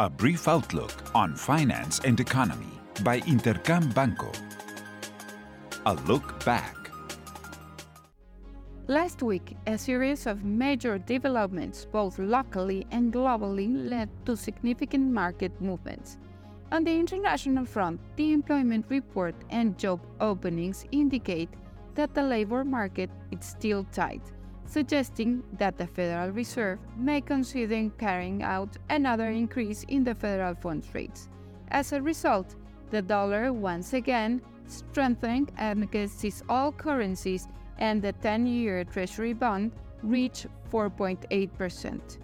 A brief outlook on finance and economy by Intercam Banco. A look back. Last week, a series of major developments, both locally and globally, led to significant market movements. On the international front, the employment report and job openings indicate that the labor market is still tight, suggesting that the Federal Reserve may consider carrying out another increase in the federal funds rates. As a result, the dollar once again strengthened against its all currencies and the 10 year Treasury bond reached 4.8%.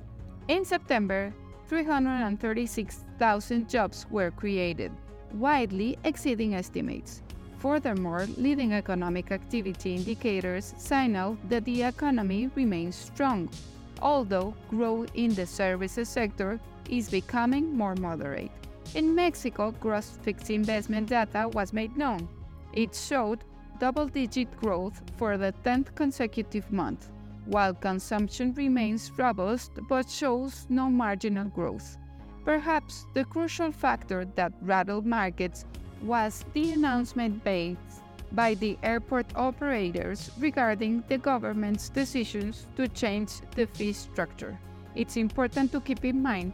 In September, 336,000 jobs were created, widely exceeding estimates. Furthermore, leading economic activity indicators signal that the economy remains strong, although growth in the services sector is becoming more moderate. In Mexico, gross fixed investment data was made known. It showed double digit growth for the 10th consecutive month, while consumption remains robust but shows no marginal growth. Perhaps the crucial factor that rattled markets was the announcement made by the airport operators regarding the government's decisions to change the fee structure. It's important to keep in mind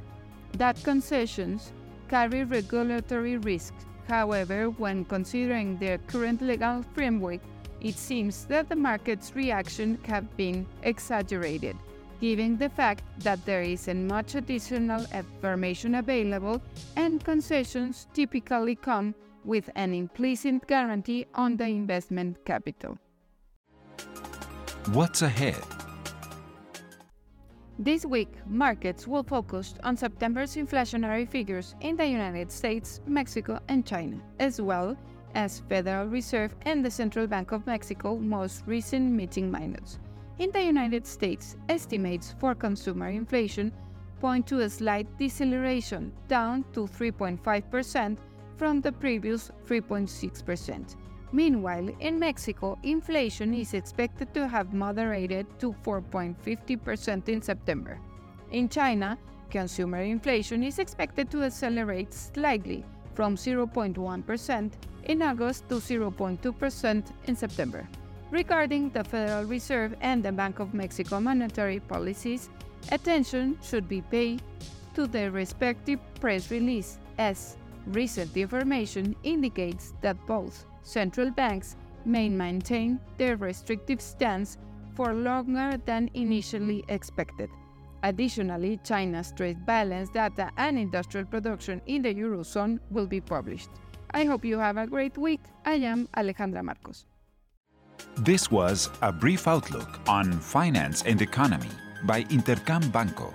that concessions carry regulatory risks. However, when considering their current legal framework, it seems that the market's reaction have been exaggerated, given the fact that there isn't much additional information available and concessions typically come with an implicit guarantee on the investment capital. What's ahead? This week, markets will focus on September's inflationary figures in the United States, Mexico, and China, as well as Federal Reserve and the Central Bank of Mexico most recent meeting minutes. In the United States, estimates for consumer inflation point to a slight deceleration down to 3.5% from the previous 3.6%. Meanwhile, in Mexico, inflation is expected to have moderated to 4.50% in September. In China, consumer inflation is expected to accelerate slightly from 0.1% in August to 0.2% in September. Regarding the Federal Reserve and the Bank of Mexico monetary policies, attention should be paid to their respective press release as Recent information indicates that both central banks may maintain their restrictive stance for longer than initially expected. Additionally, China's trade balance data and industrial production in the Eurozone will be published. I hope you have a great week. I am Alejandra Marcos. This was a brief outlook on finance and economy by Intercam Banco.